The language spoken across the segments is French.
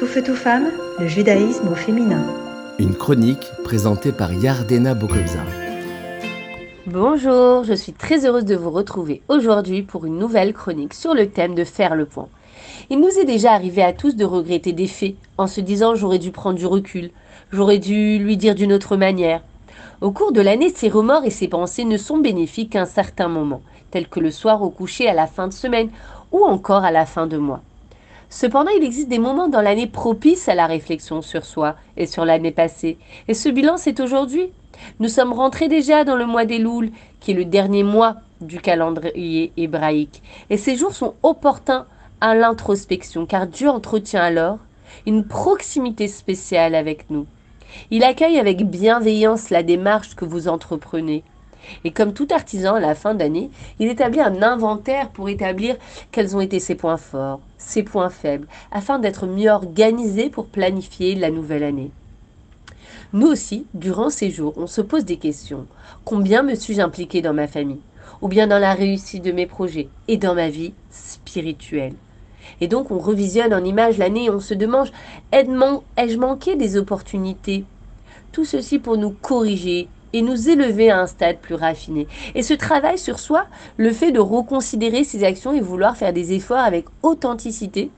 Tout feu, tout femme, le judaïsme au féminin. Une chronique présentée par Yardena Bokobza. Bonjour, je suis très heureuse de vous retrouver aujourd'hui pour une nouvelle chronique sur le thème de faire le point. Il nous est déjà arrivé à tous de regretter des faits en se disant j'aurais dû prendre du recul, j'aurais dû lui dire d'une autre manière. Au cours de l'année, ces remords et ces pensées ne sont bénéfiques qu'à un certain moment, tels que le soir au coucher à la fin de semaine ou encore à la fin de mois. Cependant, il existe des moments dans l'année propices à la réflexion sur soi et sur l'année passée. Et ce bilan, c'est aujourd'hui. Nous sommes rentrés déjà dans le mois des Louls, qui est le dernier mois du calendrier hébraïque. Et ces jours sont opportuns à l'introspection, car Dieu entretient alors une proximité spéciale avec nous. Il accueille avec bienveillance la démarche que vous entreprenez. Et comme tout artisan à la fin d'année, il établit un inventaire pour établir quels ont été ses points forts, ses points faibles, afin d'être mieux organisé pour planifier la nouvelle année. Nous aussi, durant ces jours, on se pose des questions. Combien me suis-je impliqué dans ma famille? Ou bien dans la réussite de mes projets et dans ma vie spirituelle? Et donc on revisionne en image l'année et on se demande ai-je manqué des opportunités? Tout ceci pour nous corriger et nous élever à un stade plus raffiné. Et ce travail sur soi, le fait de reconsidérer ses actions et vouloir faire des efforts avec authenticité,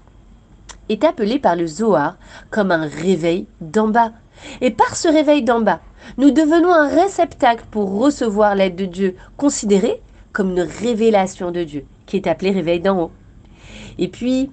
est appelé par le Zohar comme un réveil d'en bas. Et par ce réveil d'en bas, nous devenons un réceptacle pour recevoir l'aide de Dieu, considéré comme une révélation de Dieu, qui est appelé réveil d'en haut. Et puis,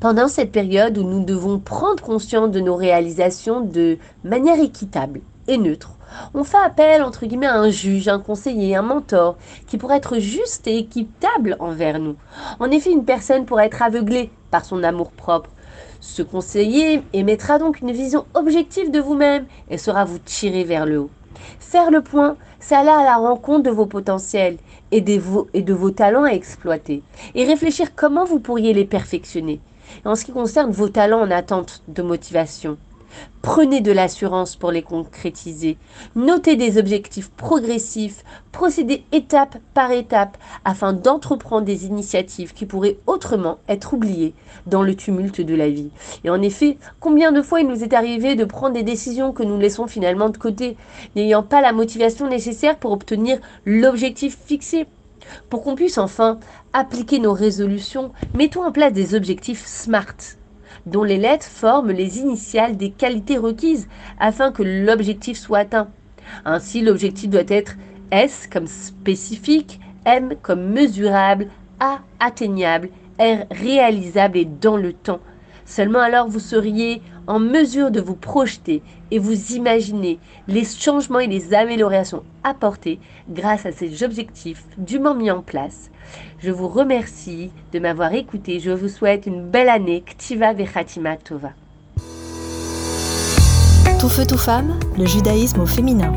pendant cette période où nous devons prendre conscience de nos réalisations de manière équitable et neutre, on fait appel, entre guillemets, à un juge, un conseiller, un mentor, qui pourrait être juste et équitable envers nous. En effet, une personne pourrait être aveuglée par son amour-propre. Ce conseiller émettra donc une vision objective de vous-même et saura vous tirer vers le haut. Faire le point, c'est aller à la rencontre de vos potentiels et de vos, et de vos talents à exploiter. Et réfléchir comment vous pourriez les perfectionner. en ce qui concerne vos talents en attente de motivation, Prenez de l'assurance pour les concrétiser. Notez des objectifs progressifs. Procédez étape par étape afin d'entreprendre des initiatives qui pourraient autrement être oubliées dans le tumulte de la vie. Et en effet, combien de fois il nous est arrivé de prendre des décisions que nous laissons finalement de côté, n'ayant pas la motivation nécessaire pour obtenir l'objectif fixé? Pour qu'on puisse enfin appliquer nos résolutions, mettons en place des objectifs SMART dont les lettres forment les initiales des qualités requises afin que l'objectif soit atteint. Ainsi, l'objectif doit être S comme spécifique, M comme mesurable, A atteignable, R réalisable et dans le temps. Seulement alors vous seriez en mesure de vous projeter et vous imaginer les changements et les améliorations apportés grâce à ces objectifs dûment mis en place. Je vous remercie de m'avoir écouté. Je vous souhaite une belle année. Ktiva Vechatima Tova. Tout feu, tout femme, le judaïsme au féminin.